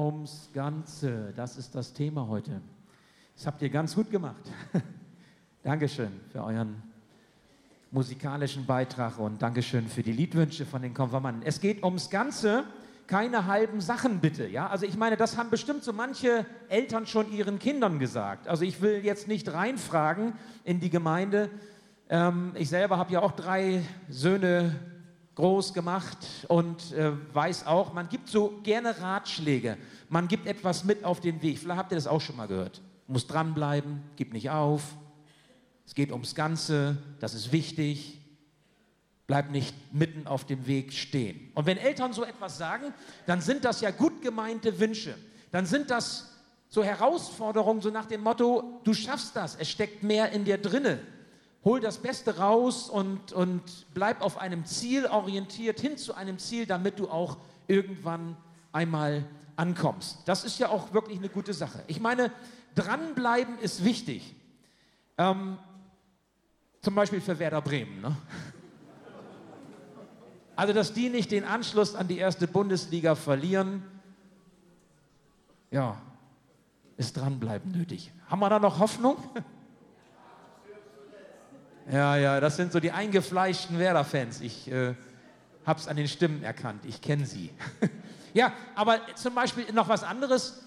ums Ganze. Das ist das Thema heute. Das habt ihr ganz gut gemacht. Dankeschön für euren musikalischen Beitrag und Dankeschön für die Liedwünsche von den Konfirmanden. Es geht ums Ganze, keine halben Sachen bitte. Ja? Also ich meine, das haben bestimmt so manche Eltern schon ihren Kindern gesagt. Also ich will jetzt nicht reinfragen in die Gemeinde. Ähm, ich selber habe ja auch drei Söhne groß gemacht und äh, weiß auch, man gibt so gerne Ratschläge. Man gibt etwas mit auf den Weg. Vielleicht habt ihr das auch schon mal gehört. Muss dranbleiben, gib nicht auf. Es geht ums Ganze, das ist wichtig. Bleib nicht mitten auf dem Weg stehen. Und wenn Eltern so etwas sagen, dann sind das ja gut gemeinte Wünsche. Dann sind das so Herausforderungen, so nach dem Motto, du schaffst das, es steckt mehr in dir drinne hol das Beste raus und, und bleib auf einem Ziel orientiert, hin zu einem Ziel, damit du auch irgendwann einmal ankommst. Das ist ja auch wirklich eine gute Sache. Ich meine, dranbleiben ist wichtig. Ähm, zum Beispiel für Werder Bremen. Ne? Also, dass die nicht den Anschluss an die erste Bundesliga verlieren, ja, ist dranbleiben nötig. Haben wir da noch Hoffnung? Ja, ja, das sind so die eingefleischten Werder-Fans. Ich äh, habe es an den Stimmen erkannt. Ich kenne sie. ja, aber zum Beispiel noch was anderes.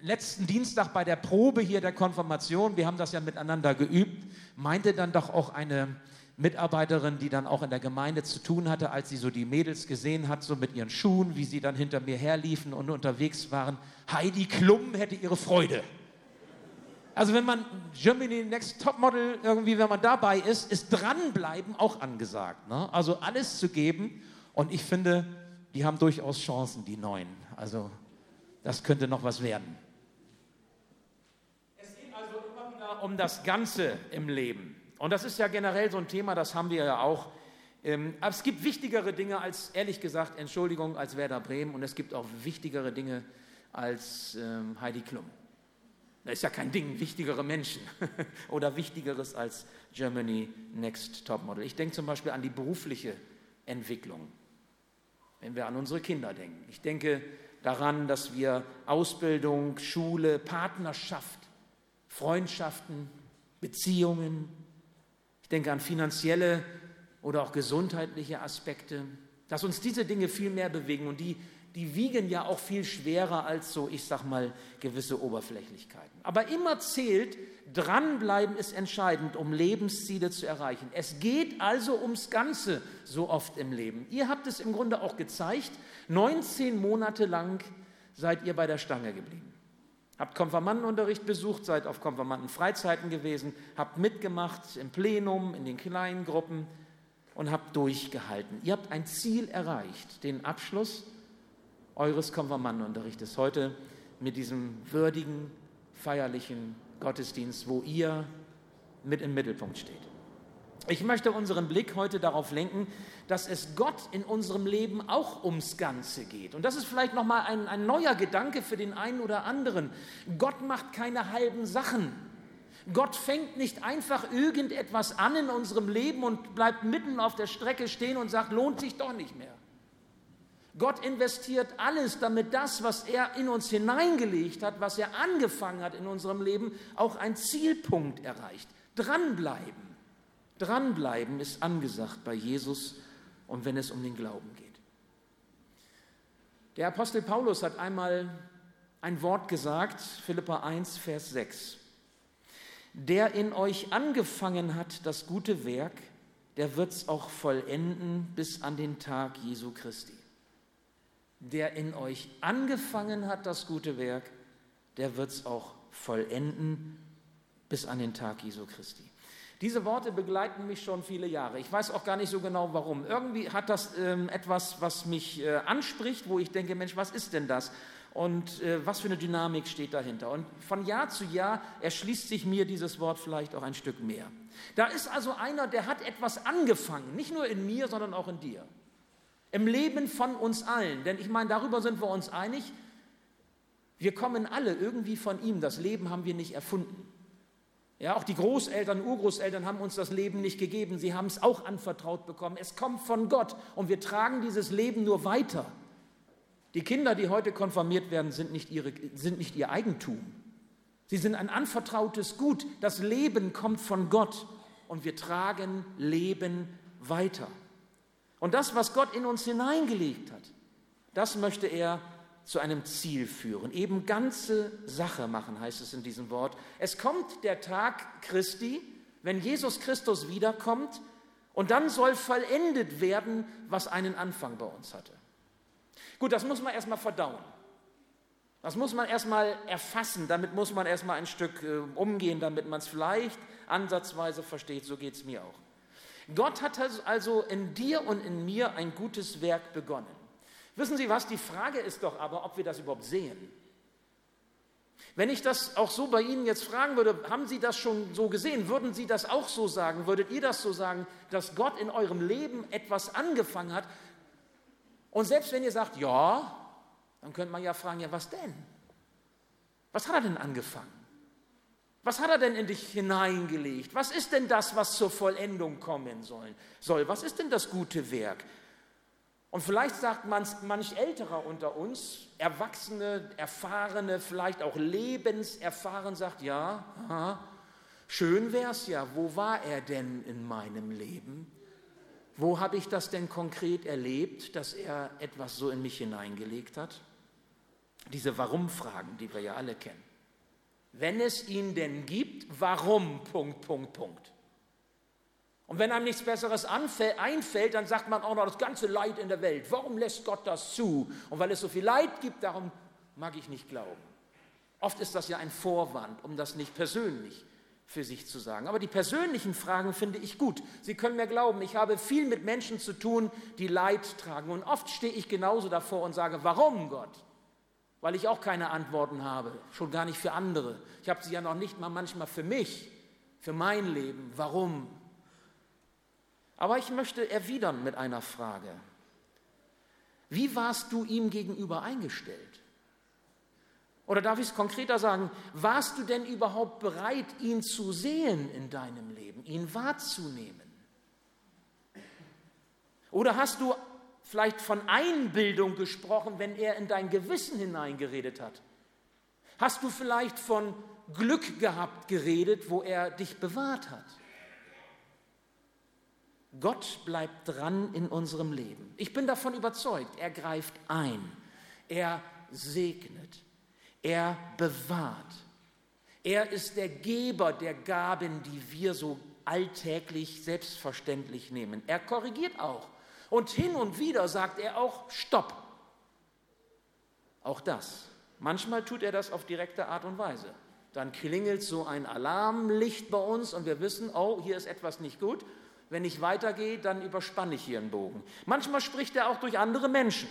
Letzten Dienstag bei der Probe hier der Konfirmation, wir haben das ja miteinander geübt, meinte dann doch auch eine Mitarbeiterin, die dann auch in der Gemeinde zu tun hatte, als sie so die Mädels gesehen hat, so mit ihren Schuhen, wie sie dann hinter mir herliefen und unterwegs waren. Heidi Klum hätte ihre Freude. Also wenn man Germany Next Topmodel irgendwie, wenn man dabei ist, ist dranbleiben auch angesagt. Ne? Also alles zu geben. Und ich finde, die haben durchaus Chancen, die Neuen. Also das könnte noch was werden. Es geht also immer wieder um das Ganze im Leben. Und das ist ja generell so ein Thema, das haben wir ja auch. Ähm, aber es gibt wichtigere Dinge als, ehrlich gesagt, Entschuldigung, als Werder Bremen. Und es gibt auch wichtigere Dinge als ähm, Heidi Klum. Da ist ja kein Ding, wichtigere Menschen oder wichtigeres als Germany Next Topmodel. Ich denke zum Beispiel an die berufliche Entwicklung, wenn wir an unsere Kinder denken. Ich denke daran, dass wir Ausbildung, Schule, Partnerschaft, Freundschaften, Beziehungen, ich denke an finanzielle oder auch gesundheitliche Aspekte, dass uns diese Dinge viel mehr bewegen und die die wiegen ja auch viel schwerer als so, ich sag mal, gewisse Oberflächlichkeiten. Aber immer zählt, dranbleiben ist entscheidend, um Lebensziele zu erreichen. Es geht also ums Ganze so oft im Leben. Ihr habt es im Grunde auch gezeigt, 19 Monate lang seid ihr bei der Stange geblieben. Habt Konfirmandenunterricht besucht, seid auf Konfirmandenfreizeiten gewesen, habt mitgemacht im Plenum, in den kleinen Gruppen und habt durchgehalten. Ihr habt ein Ziel erreicht, den Abschluss eures Konfirmandenunterrichtes heute mit diesem würdigen, feierlichen Gottesdienst, wo ihr mit im Mittelpunkt steht. Ich möchte unseren Blick heute darauf lenken, dass es Gott in unserem Leben auch ums Ganze geht. Und das ist vielleicht nochmal ein, ein neuer Gedanke für den einen oder anderen. Gott macht keine halben Sachen. Gott fängt nicht einfach irgendetwas an in unserem Leben und bleibt mitten auf der Strecke stehen und sagt, lohnt sich doch nicht mehr. Gott investiert alles, damit das, was er in uns hineingelegt hat, was er angefangen hat in unserem Leben, auch ein Zielpunkt erreicht. Dranbleiben. Dranbleiben ist angesagt bei Jesus und wenn es um den Glauben geht. Der Apostel Paulus hat einmal ein Wort gesagt, Philippa 1, Vers 6. Der in euch angefangen hat das gute Werk, der wird es auch vollenden bis an den Tag Jesu Christi der in euch angefangen hat, das gute Werk, der wird es auch vollenden bis an den Tag Jesu Christi. Diese Worte begleiten mich schon viele Jahre. Ich weiß auch gar nicht so genau warum. Irgendwie hat das ähm, etwas, was mich äh, anspricht, wo ich denke, Mensch, was ist denn das? Und äh, was für eine Dynamik steht dahinter? Und von Jahr zu Jahr erschließt sich mir dieses Wort vielleicht auch ein Stück mehr. Da ist also einer, der hat etwas angefangen, nicht nur in mir, sondern auch in dir. Im Leben von uns allen. Denn ich meine, darüber sind wir uns einig. Wir kommen alle irgendwie von ihm. Das Leben haben wir nicht erfunden. Ja, auch die Großeltern, Urgroßeltern haben uns das Leben nicht gegeben. Sie haben es auch anvertraut bekommen. Es kommt von Gott und wir tragen dieses Leben nur weiter. Die Kinder, die heute konfirmiert werden, sind nicht, ihre, sind nicht ihr Eigentum. Sie sind ein anvertrautes Gut. Das Leben kommt von Gott und wir tragen Leben weiter. Und das, was Gott in uns hineingelegt hat, das möchte er zu einem Ziel führen. Eben ganze Sache machen, heißt es in diesem Wort. Es kommt der Tag Christi, wenn Jesus Christus wiederkommt, und dann soll vollendet werden, was einen Anfang bei uns hatte. Gut, das muss man erstmal verdauen. Das muss man erstmal erfassen, damit muss man erstmal ein Stück äh, umgehen, damit man es vielleicht ansatzweise versteht. So geht es mir auch. Gott hat also in dir und in mir ein gutes Werk begonnen. Wissen Sie was? Die Frage ist doch aber, ob wir das überhaupt sehen. Wenn ich das auch so bei Ihnen jetzt fragen würde, haben Sie das schon so gesehen? Würden Sie das auch so sagen? Würdet ihr das so sagen, dass Gott in eurem Leben etwas angefangen hat? Und selbst wenn ihr sagt, ja, dann könnte man ja fragen, ja, was denn? Was hat er denn angefangen? Was hat er denn in dich hineingelegt? Was ist denn das, was zur Vollendung kommen soll? Was ist denn das gute Werk? Und vielleicht sagt man manch Älterer unter uns, Erwachsene, Erfahrene, vielleicht auch lebenserfahren, sagt, ja, aha, schön wär's ja, wo war er denn in meinem Leben? Wo habe ich das denn konkret erlebt, dass er etwas so in mich hineingelegt hat? Diese Warum-Fragen, die wir ja alle kennen. Wenn es ihn denn gibt, warum? Punkt, Punkt, Punkt. Und wenn einem nichts Besseres einfällt, dann sagt man auch noch das ganze Leid in der Welt. Warum lässt Gott das zu? Und weil es so viel Leid gibt, darum mag ich nicht glauben. Oft ist das ja ein Vorwand, um das nicht persönlich für sich zu sagen. Aber die persönlichen Fragen finde ich gut. Sie können mir glauben, ich habe viel mit Menschen zu tun, die Leid tragen. Und oft stehe ich genauso davor und sage, warum Gott? Weil ich auch keine Antworten habe, schon gar nicht für andere. Ich habe sie ja noch nicht mal manchmal für mich, für mein Leben. Warum? Aber ich möchte erwidern mit einer Frage. Wie warst du ihm gegenüber eingestellt? Oder darf ich es konkreter sagen, warst du denn überhaupt bereit, ihn zu sehen in deinem Leben, ihn wahrzunehmen? Oder hast du vielleicht von Einbildung gesprochen, wenn er in dein Gewissen hineingeredet hat? Hast du vielleicht von Glück gehabt geredet, wo er dich bewahrt hat? Gott bleibt dran in unserem Leben. Ich bin davon überzeugt, er greift ein, er segnet, er bewahrt. Er ist der Geber der Gaben, die wir so alltäglich selbstverständlich nehmen. Er korrigiert auch. Und hin und wieder sagt er auch Stopp. Auch das. Manchmal tut er das auf direkte Art und Weise. Dann klingelt so ein Alarmlicht bei uns und wir wissen, oh, hier ist etwas nicht gut wenn ich weitergehe, dann überspanne ich hier einen Bogen. Manchmal spricht er auch durch andere Menschen.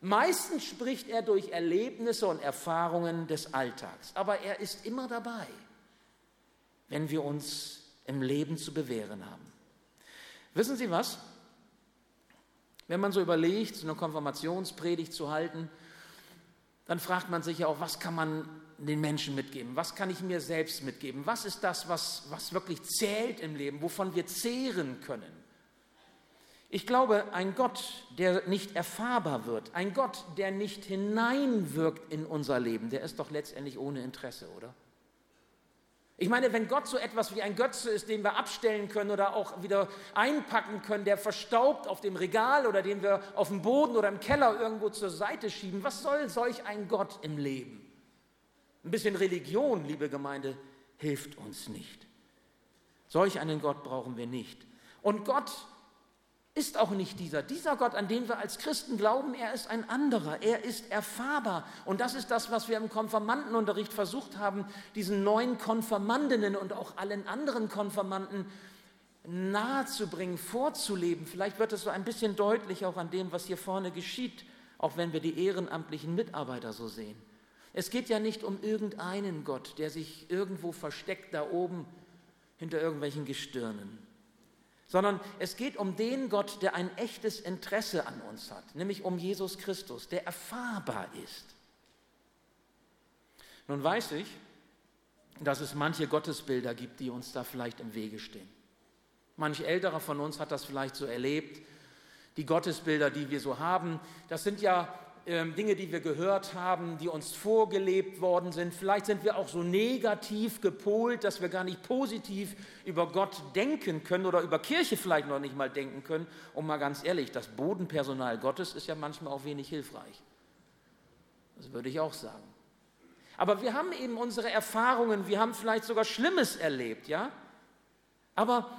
Meistens spricht er durch Erlebnisse und Erfahrungen des Alltags. Aber er ist immer dabei, wenn wir uns im Leben zu bewähren haben. Wissen Sie was? Wenn man so überlegt, eine Konfirmationspredigt zu halten, dann fragt man sich ja auch, was kann man den Menschen mitgeben? Was kann ich mir selbst mitgeben? Was ist das, was, was wirklich zählt im Leben, wovon wir zehren können? Ich glaube, ein Gott, der nicht erfahrbar wird, ein Gott, der nicht hineinwirkt in unser Leben, der ist doch letztendlich ohne Interesse, oder? Ich meine, wenn Gott so etwas wie ein Götze ist, den wir abstellen können oder auch wieder einpacken können, der verstaubt auf dem Regal oder den wir auf dem Boden oder im Keller irgendwo zur Seite schieben, was soll solch ein Gott im Leben? Ein bisschen Religion, liebe Gemeinde, hilft uns nicht. Solch einen Gott brauchen wir nicht. Und Gott ist auch nicht dieser. Dieser Gott, an den wir als Christen glauben, er ist ein anderer. Er ist erfahrbar. Und das ist das, was wir im Konfirmandenunterricht versucht haben, diesen neuen Konfirmandinnen und auch allen anderen Konfirmanden nahezubringen, vorzuleben. Vielleicht wird es so ein bisschen deutlich auch an dem, was hier vorne geschieht, auch wenn wir die ehrenamtlichen Mitarbeiter so sehen. Es geht ja nicht um irgendeinen Gott, der sich irgendwo versteckt da oben hinter irgendwelchen Gestirnen sondern es geht um den Gott, der ein echtes Interesse an uns hat, nämlich um Jesus Christus, der erfahrbar ist. Nun weiß ich, dass es manche Gottesbilder gibt, die uns da vielleicht im Wege stehen. Manch älterer von uns hat das vielleicht so erlebt. Die Gottesbilder, die wir so haben, das sind ja Dinge, die wir gehört haben, die uns vorgelebt worden sind. Vielleicht sind wir auch so negativ gepolt, dass wir gar nicht positiv über Gott denken können oder über Kirche vielleicht noch nicht mal denken können. Und mal ganz ehrlich, das Bodenpersonal Gottes ist ja manchmal auch wenig hilfreich. Das würde ich auch sagen. Aber wir haben eben unsere Erfahrungen, wir haben vielleicht sogar Schlimmes erlebt, ja? Aber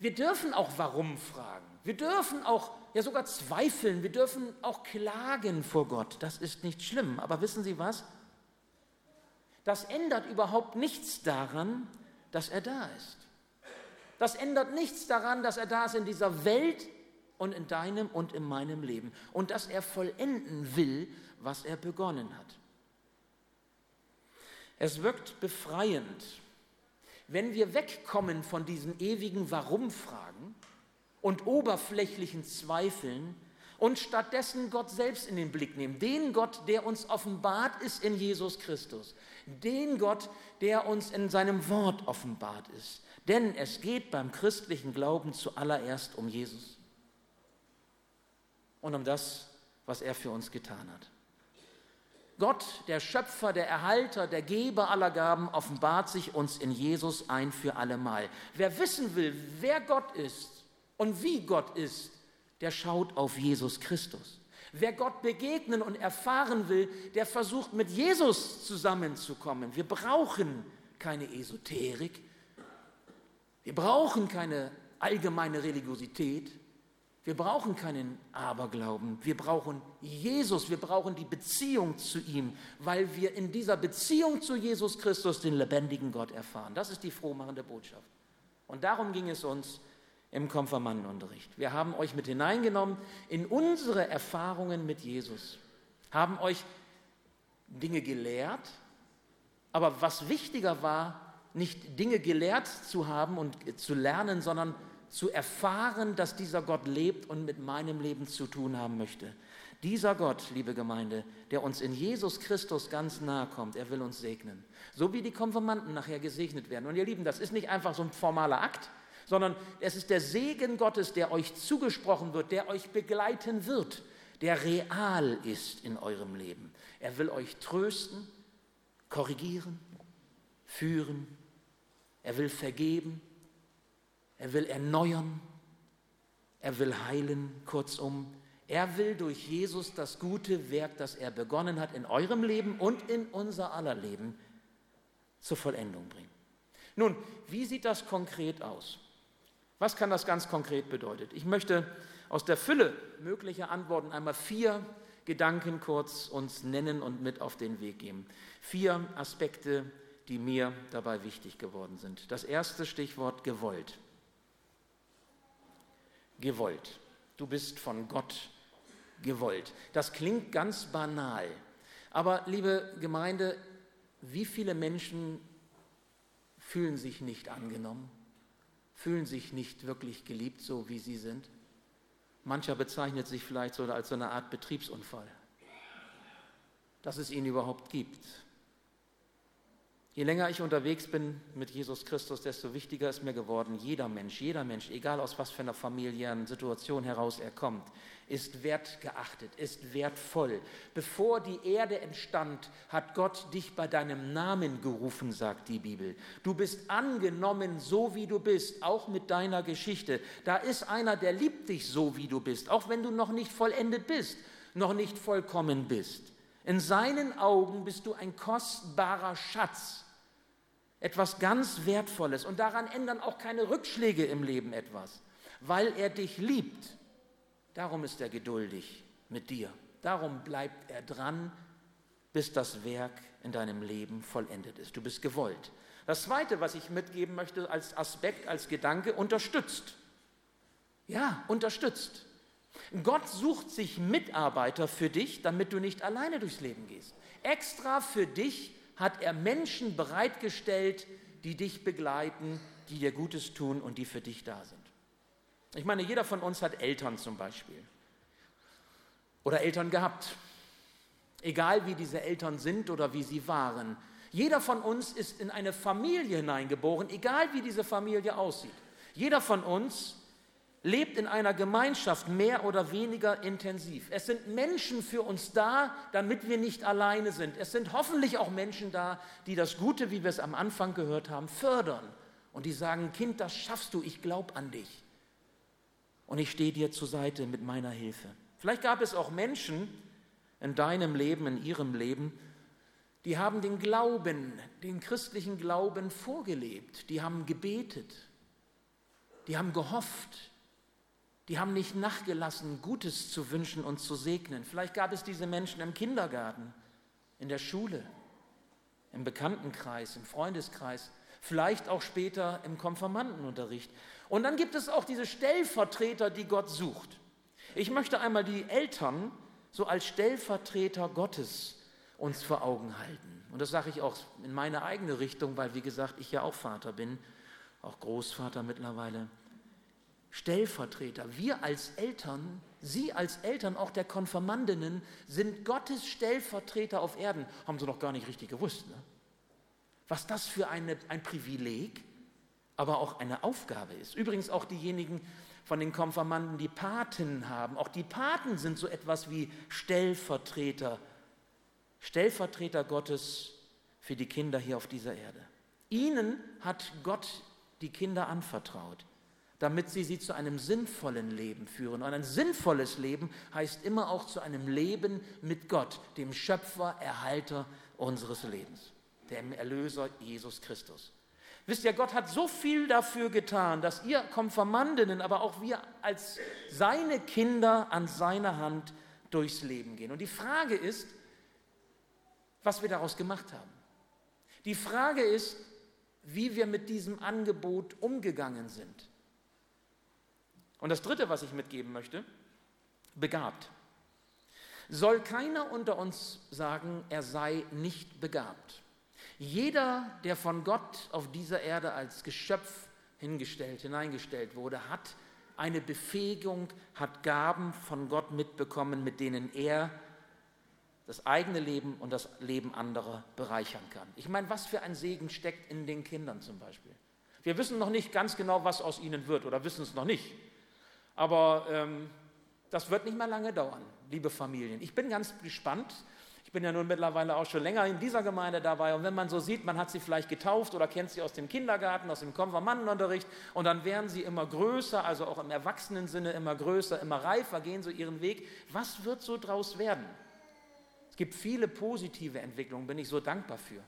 wir dürfen auch warum fragen. Wir dürfen auch ja sogar zweifeln. Wir dürfen auch klagen vor Gott. Das ist nicht schlimm. Aber wissen Sie was? Das ändert überhaupt nichts daran, dass er da ist. Das ändert nichts daran, dass er da ist in dieser Welt und in deinem und in meinem Leben. Und dass er vollenden will, was er begonnen hat. Es wirkt befreiend, wenn wir wegkommen von diesen ewigen Warum-Fragen und oberflächlichen Zweifeln und stattdessen Gott selbst in den Blick nehmen. Den Gott, der uns offenbart ist in Jesus Christus. Den Gott, der uns in seinem Wort offenbart ist. Denn es geht beim christlichen Glauben zuallererst um Jesus und um das, was er für uns getan hat. Gott, der Schöpfer, der Erhalter, der Geber aller Gaben, offenbart sich uns in Jesus ein für allemal. Wer wissen will, wer Gott ist und wie Gott ist, der schaut auf Jesus Christus. Wer Gott begegnen und erfahren will, der versucht mit Jesus zusammenzukommen. Wir brauchen keine Esoterik. Wir brauchen keine allgemeine Religiosität. Wir brauchen keinen Aberglauben, wir brauchen Jesus, wir brauchen die Beziehung zu ihm, weil wir in dieser Beziehung zu Jesus Christus den lebendigen Gott erfahren. Das ist die frohmachende Botschaft. Und darum ging es uns im Konfirmandenunterricht. Wir haben euch mit hineingenommen in unsere Erfahrungen mit Jesus, haben euch Dinge gelehrt, aber was wichtiger war, nicht Dinge gelehrt zu haben und zu lernen, sondern zu erfahren, dass dieser Gott lebt und mit meinem Leben zu tun haben möchte. Dieser Gott, liebe Gemeinde, der uns in Jesus Christus ganz nahe kommt, er will uns segnen. So wie die Konfirmanden nachher gesegnet werden. Und ihr Lieben, das ist nicht einfach so ein formaler Akt, sondern es ist der Segen Gottes, der euch zugesprochen wird, der euch begleiten wird, der real ist in eurem Leben. Er will euch trösten, korrigieren, führen. Er will vergeben. Er will erneuern. Er will heilen, kurzum. Er will durch Jesus das gute Werk, das er begonnen hat in eurem Leben und in unser aller Leben, zur Vollendung bringen. Nun, wie sieht das konkret aus? Was kann das ganz konkret bedeuten? Ich möchte aus der Fülle möglicher Antworten einmal vier Gedanken kurz uns nennen und mit auf den Weg geben. Vier Aspekte, die mir dabei wichtig geworden sind. Das erste Stichwort gewollt gewollt. Du bist von Gott gewollt. Das klingt ganz banal. Aber liebe Gemeinde, wie viele Menschen fühlen sich nicht angenommen, fühlen sich nicht wirklich geliebt, so wie sie sind? Mancher bezeichnet sich vielleicht so als so eine Art Betriebsunfall, dass es ihn überhaupt gibt. Je länger ich unterwegs bin mit Jesus Christus, desto wichtiger ist mir geworden, jeder Mensch, jeder Mensch, egal aus was für einer familiären Situation heraus er kommt, ist wertgeachtet, ist wertvoll. Bevor die Erde entstand, hat Gott dich bei deinem Namen gerufen, sagt die Bibel. Du bist angenommen, so wie du bist, auch mit deiner Geschichte. Da ist einer, der liebt dich so, wie du bist, auch wenn du noch nicht vollendet bist, noch nicht vollkommen bist. In seinen Augen bist du ein kostbarer Schatz etwas ganz Wertvolles. Und daran ändern auch keine Rückschläge im Leben etwas, weil er dich liebt. Darum ist er geduldig mit dir. Darum bleibt er dran, bis das Werk in deinem Leben vollendet ist. Du bist gewollt. Das Zweite, was ich mitgeben möchte als Aspekt, als Gedanke, unterstützt. Ja, unterstützt. Gott sucht sich Mitarbeiter für dich, damit du nicht alleine durchs Leben gehst. Extra für dich hat er Menschen bereitgestellt, die dich begleiten, die dir Gutes tun und die für dich da sind. Ich meine, jeder von uns hat Eltern zum Beispiel oder Eltern gehabt. Egal wie diese Eltern sind oder wie sie waren. Jeder von uns ist in eine Familie hineingeboren, egal wie diese Familie aussieht. Jeder von uns lebt in einer Gemeinschaft mehr oder weniger intensiv. Es sind Menschen für uns da, damit wir nicht alleine sind. Es sind hoffentlich auch Menschen da, die das Gute, wie wir es am Anfang gehört haben, fördern und die sagen, Kind, das schaffst du, ich glaube an dich. Und ich stehe dir zur Seite mit meiner Hilfe. Vielleicht gab es auch Menschen in deinem Leben, in ihrem Leben, die haben den Glauben, den christlichen Glauben vorgelebt, die haben gebetet, die haben gehofft, die haben nicht nachgelassen, Gutes zu wünschen und zu segnen. Vielleicht gab es diese Menschen im Kindergarten, in der Schule, im Bekanntenkreis, im Freundeskreis, vielleicht auch später im Konfirmandenunterricht. Und dann gibt es auch diese Stellvertreter, die Gott sucht. Ich möchte einmal die Eltern so als Stellvertreter Gottes uns vor Augen halten. Und das sage ich auch in meine eigene Richtung, weil, wie gesagt, ich ja auch Vater bin, auch Großvater mittlerweile. Stellvertreter. Wir als Eltern, Sie als Eltern auch der Konfirmandinnen sind Gottes Stellvertreter auf Erden. Haben Sie noch gar nicht richtig gewusst. Ne? Was das für eine, ein Privileg, aber auch eine Aufgabe ist. Übrigens auch diejenigen von den Konfirmanden, die Paten haben. Auch die Paten sind so etwas wie Stellvertreter. Stellvertreter Gottes für die Kinder hier auf dieser Erde. Ihnen hat Gott die Kinder anvertraut damit sie sie zu einem sinnvollen Leben führen. Und ein sinnvolles Leben heißt immer auch zu einem Leben mit Gott, dem Schöpfer, Erhalter unseres Lebens, dem Erlöser Jesus Christus. Wisst ihr, Gott hat so viel dafür getan, dass ihr Konfirmandinnen, aber auch wir als seine Kinder an seiner Hand durchs Leben gehen. Und die Frage ist, was wir daraus gemacht haben. Die Frage ist, wie wir mit diesem Angebot umgegangen sind. Und das Dritte, was ich mitgeben möchte, begabt. Soll keiner unter uns sagen, er sei nicht begabt. Jeder, der von Gott auf dieser Erde als Geschöpf hingestellt, hineingestellt wurde, hat eine Befähigung, hat Gaben von Gott mitbekommen, mit denen er das eigene Leben und das Leben anderer bereichern kann. Ich meine, was für ein Segen steckt in den Kindern zum Beispiel. Wir wissen noch nicht ganz genau, was aus ihnen wird oder wissen es noch nicht. Aber ähm, das wird nicht mehr lange dauern, liebe Familien. Ich bin ganz gespannt. Ich bin ja nun mittlerweile auch schon länger in dieser Gemeinde dabei. Und wenn man so sieht, man hat sie vielleicht getauft oder kennt sie aus dem Kindergarten, aus dem Konfirmandenunterricht, und dann werden sie immer größer, also auch im Erwachsenensinne immer größer, immer reifer, gehen so ihren Weg. Was wird so draus werden? Es gibt viele positive Entwicklungen, bin ich so dankbar für.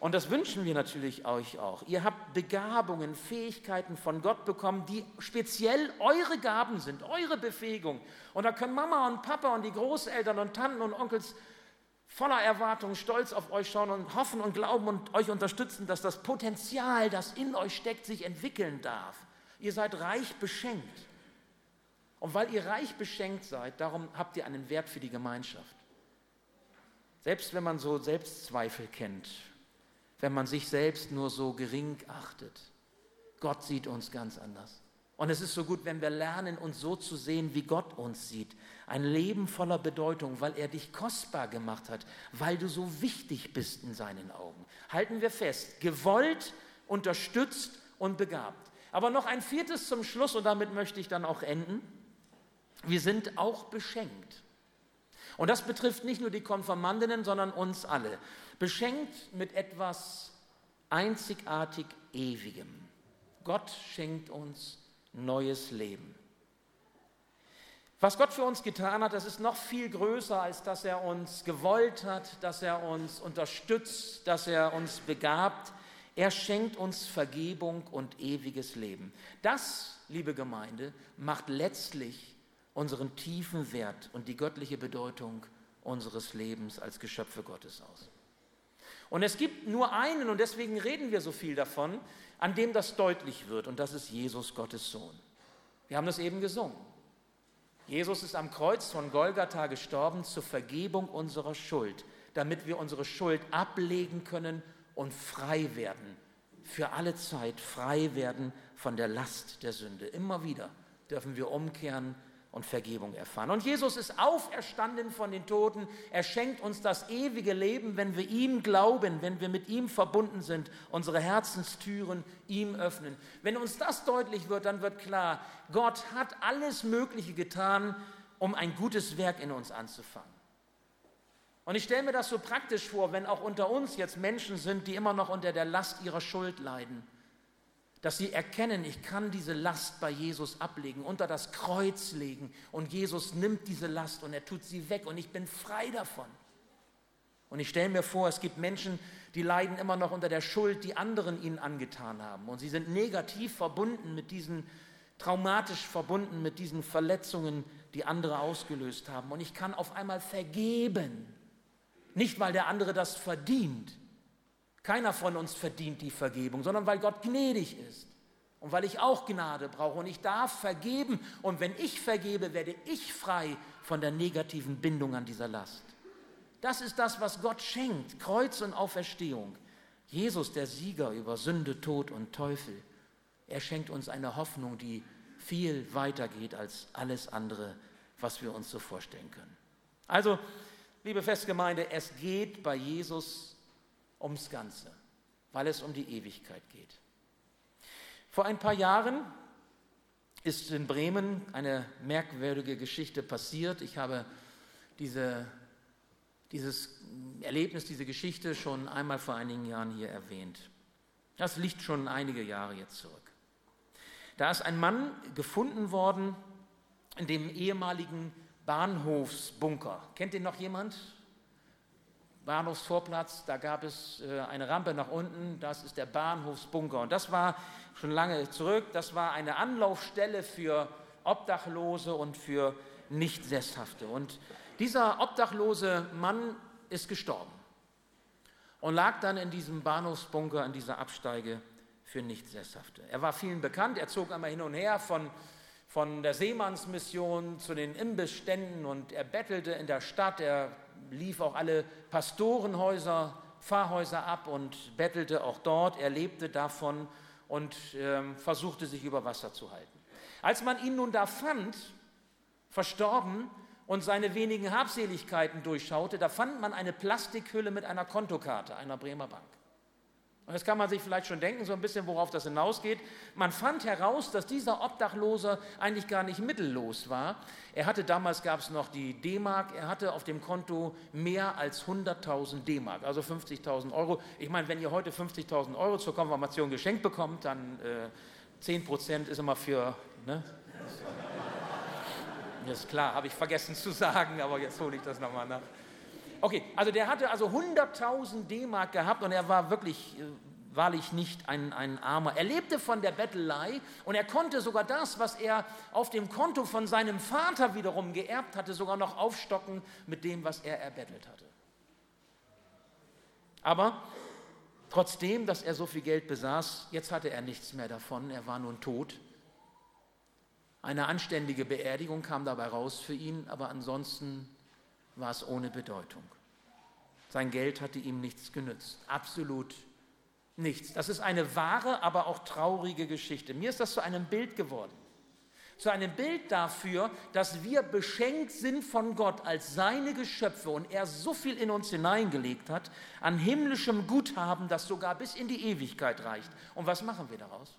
Und das wünschen wir natürlich euch auch. Ihr habt Begabungen, Fähigkeiten von Gott bekommen, die speziell eure Gaben sind, eure Befähigung. Und da können Mama und Papa und die Großeltern und Tanten und Onkels voller Erwartung, stolz auf euch schauen und hoffen und glauben und euch unterstützen, dass das Potenzial, das in euch steckt, sich entwickeln darf. Ihr seid reich beschenkt. Und weil ihr reich beschenkt seid, darum habt ihr einen Wert für die Gemeinschaft. Selbst wenn man so Selbstzweifel kennt, wenn man sich selbst nur so gering achtet. Gott sieht uns ganz anders. Und es ist so gut, wenn wir lernen, uns so zu sehen, wie Gott uns sieht. Ein Leben voller Bedeutung, weil er dich kostbar gemacht hat, weil du so wichtig bist in seinen Augen. Halten wir fest, gewollt, unterstützt und begabt. Aber noch ein viertes zum Schluss und damit möchte ich dann auch enden. Wir sind auch beschenkt. Und das betrifft nicht nur die Konfirmandinnen, sondern uns alle beschenkt mit etwas einzigartig Ewigem. Gott schenkt uns neues Leben. Was Gott für uns getan hat, das ist noch viel größer, als dass er uns gewollt hat, dass er uns unterstützt, dass er uns begabt. Er schenkt uns Vergebung und ewiges Leben. Das, liebe Gemeinde, macht letztlich unseren tiefen Wert und die göttliche Bedeutung unseres Lebens als Geschöpfe Gottes aus. Und es gibt nur einen, und deswegen reden wir so viel davon, an dem das deutlich wird, und das ist Jesus, Gottes Sohn. Wir haben das eben gesungen. Jesus ist am Kreuz von Golgatha gestorben zur Vergebung unserer Schuld, damit wir unsere Schuld ablegen können und frei werden, für alle Zeit frei werden von der Last der Sünde. Immer wieder dürfen wir umkehren und Vergebung erfahren. Und Jesus ist auferstanden von den Toten. Er schenkt uns das ewige Leben, wenn wir ihm glauben, wenn wir mit ihm verbunden sind, unsere Herzenstüren ihm öffnen. Wenn uns das deutlich wird, dann wird klar, Gott hat alles Mögliche getan, um ein gutes Werk in uns anzufangen. Und ich stelle mir das so praktisch vor, wenn auch unter uns jetzt Menschen sind, die immer noch unter der Last ihrer Schuld leiden dass sie erkennen, ich kann diese Last bei Jesus ablegen, unter das Kreuz legen und Jesus nimmt diese Last und er tut sie weg und ich bin frei davon. Und ich stelle mir vor, es gibt Menschen, die leiden immer noch unter der Schuld, die anderen ihnen angetan haben und sie sind negativ verbunden mit diesen, traumatisch verbunden mit diesen Verletzungen, die andere ausgelöst haben. Und ich kann auf einmal vergeben, nicht weil der andere das verdient, keiner von uns verdient die Vergebung, sondern weil Gott gnädig ist und weil ich auch Gnade brauche und ich darf vergeben. Und wenn ich vergebe, werde ich frei von der negativen Bindung an dieser Last. Das ist das, was Gott schenkt, Kreuz und Auferstehung. Jesus, der Sieger über Sünde, Tod und Teufel, er schenkt uns eine Hoffnung, die viel weiter geht als alles andere, was wir uns so vorstellen können. Also, liebe Festgemeinde, es geht bei Jesus ums Ganze, weil es um die Ewigkeit geht. Vor ein paar Jahren ist in Bremen eine merkwürdige Geschichte passiert. Ich habe diese, dieses Erlebnis, diese Geschichte schon einmal vor einigen Jahren hier erwähnt. Das liegt schon einige Jahre jetzt zurück. Da ist ein Mann gefunden worden in dem ehemaligen Bahnhofsbunker. Kennt den noch jemand? Bahnhofsvorplatz, da gab es äh, eine Rampe nach unten, das ist der Bahnhofsbunker. Und das war schon lange zurück, das war eine Anlaufstelle für Obdachlose und für Nichtsesshafte. Und dieser obdachlose Mann ist gestorben und lag dann in diesem Bahnhofsbunker, in dieser Absteige für Nichtsesshafte. Er war vielen bekannt, er zog einmal hin und her von, von der Seemannsmission zu den Imbissständen und er bettelte in der Stadt, er lief auch alle Pastorenhäuser, Pfarrhäuser ab und bettelte auch dort. Er lebte davon und äh, versuchte sich über Wasser zu halten. Als man ihn nun da fand, verstorben und seine wenigen Habseligkeiten durchschaute, da fand man eine Plastikhülle mit einer Kontokarte einer Bremer Bank. Und das kann man sich vielleicht schon denken, so ein bisschen, worauf das hinausgeht. Man fand heraus, dass dieser Obdachlose eigentlich gar nicht mittellos war. Er hatte, damals gab es noch die D-Mark, er hatte auf dem Konto mehr als 100.000 D-Mark, also 50.000 Euro. Ich meine, wenn ihr heute 50.000 Euro zur Konfirmation geschenkt bekommt, dann äh, 10 Prozent ist immer für, ne? Das ist klar, habe ich vergessen zu sagen, aber jetzt hole ich das nochmal nach. Okay, also der hatte also 100.000 D-Mark gehabt und er war wirklich äh, wahrlich nicht ein, ein Armer. Er lebte von der Bettelei und er konnte sogar das, was er auf dem Konto von seinem Vater wiederum geerbt hatte, sogar noch aufstocken mit dem, was er erbettelt hatte. Aber trotzdem, dass er so viel Geld besaß, jetzt hatte er nichts mehr davon, er war nun tot. Eine anständige Beerdigung kam dabei raus für ihn, aber ansonsten war es ohne Bedeutung. Sein Geld hatte ihm nichts genützt, absolut nichts. Das ist eine wahre, aber auch traurige Geschichte. Mir ist das zu einem Bild geworden. Zu einem Bild dafür, dass wir beschenkt sind von Gott als seine Geschöpfe und er so viel in uns hineingelegt hat, an himmlischem Guthaben, das sogar bis in die Ewigkeit reicht. Und was machen wir daraus?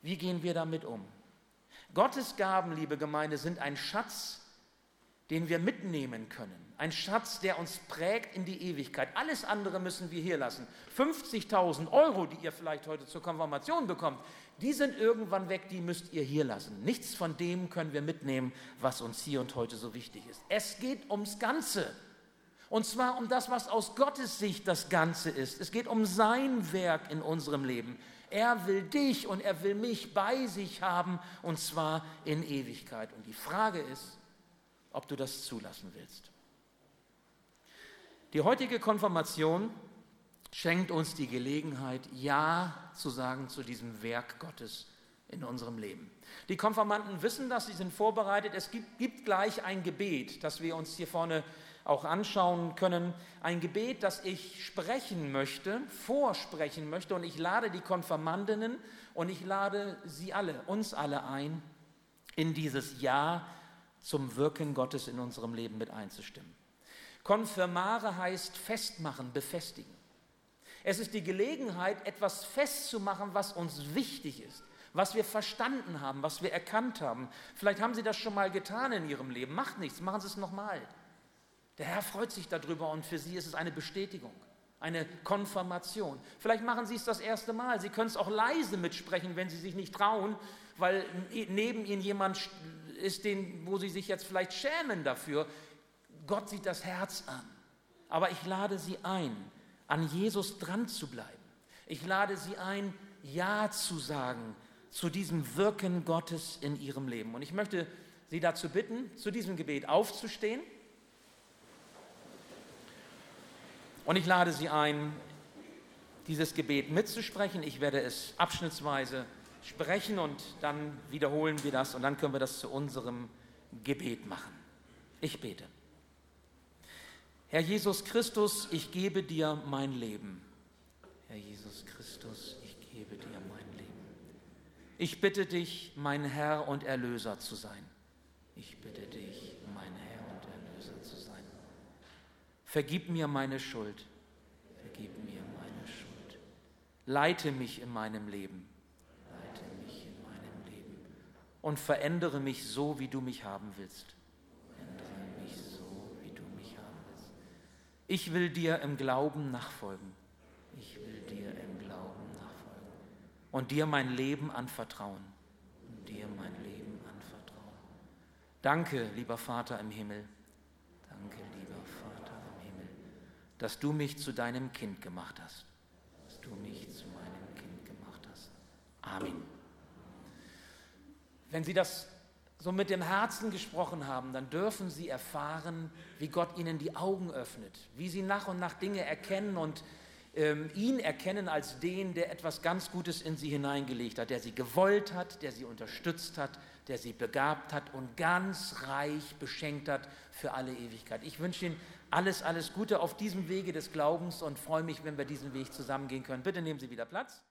Wie gehen wir damit um? Gottes Gaben, liebe Gemeinde, sind ein Schatz, den wir mitnehmen können. Ein Schatz, der uns prägt in die Ewigkeit. Alles andere müssen wir hier lassen. 50.000 Euro, die ihr vielleicht heute zur Konfirmation bekommt, die sind irgendwann weg, die müsst ihr hier lassen. Nichts von dem können wir mitnehmen, was uns hier und heute so wichtig ist. Es geht ums Ganze. Und zwar um das, was aus Gottes Sicht das Ganze ist. Es geht um sein Werk in unserem Leben. Er will dich und er will mich bei sich haben, und zwar in Ewigkeit. Und die Frage ist, ob du das zulassen willst. Die heutige Konfirmation schenkt uns die Gelegenheit, Ja zu sagen zu diesem Werk Gottes in unserem Leben. Die Konfirmanden wissen das, sie sind vorbereitet. Es gibt, gibt, gleich ein Gebet, das wir uns hier vorne auch anschauen können. Ein Gebet, das ich sprechen möchte, vorsprechen möchte. Und ich lade die Konfirmandinnen und ich lade sie alle, uns alle ein, in dieses Ja zum Wirken Gottes in unserem Leben mit einzustimmen. Konfirmare heißt festmachen, befestigen. Es ist die Gelegenheit, etwas festzumachen, was uns wichtig ist, was wir verstanden haben, was wir erkannt haben. Vielleicht haben Sie das schon mal getan in Ihrem Leben. Macht nichts, machen Sie es nochmal. Der Herr freut sich darüber und für Sie ist es eine Bestätigung, eine Konfirmation. Vielleicht machen Sie es das erste Mal. Sie können es auch leise mitsprechen, wenn Sie sich nicht trauen, weil neben Ihnen jemand ist, den, wo Sie sich jetzt vielleicht schämen dafür. Gott sieht das Herz an. Aber ich lade Sie ein, an Jesus dran zu bleiben. Ich lade Sie ein, Ja zu sagen zu diesem Wirken Gottes in Ihrem Leben. Und ich möchte Sie dazu bitten, zu diesem Gebet aufzustehen. Und ich lade Sie ein, dieses Gebet mitzusprechen. Ich werde es abschnittsweise sprechen und dann wiederholen wir das und dann können wir das zu unserem Gebet machen. Ich bete. Herr Jesus Christus, ich gebe dir mein Leben. Herr Jesus Christus, ich gebe dir mein Leben. Ich bitte dich, mein Herr und Erlöser zu sein. Ich bitte dich, mein Herr und Erlöser zu sein. Vergib mir meine Schuld. Vergib mir meine Schuld. Leite mich in meinem Leben und verändere mich so, wie du mich haben willst. Ich will dir im Glauben nachfolgen. Ich will dir im Glauben nachfolgen. Und dir mein Leben anvertrauen. Und dir mein Leben anvertrauen. Danke, lieber Vater im Himmel. Danke, lieber Vater im Himmel, dass du mich zu deinem Kind gemacht hast. Dass du mich zu meinem Kind gemacht hast. Amen. Wenn Sie das so mit dem Herzen gesprochen haben, dann dürfen Sie erfahren, wie Gott Ihnen die Augen öffnet, wie Sie nach und nach Dinge erkennen und ähm, ihn erkennen als den, der etwas ganz Gutes in Sie hineingelegt hat, der Sie gewollt hat, der Sie unterstützt hat, der Sie begabt hat und ganz reich beschenkt hat für alle Ewigkeit. Ich wünsche Ihnen alles, alles Gute auf diesem Wege des Glaubens und freue mich, wenn wir diesen Weg zusammengehen können. Bitte nehmen Sie wieder Platz.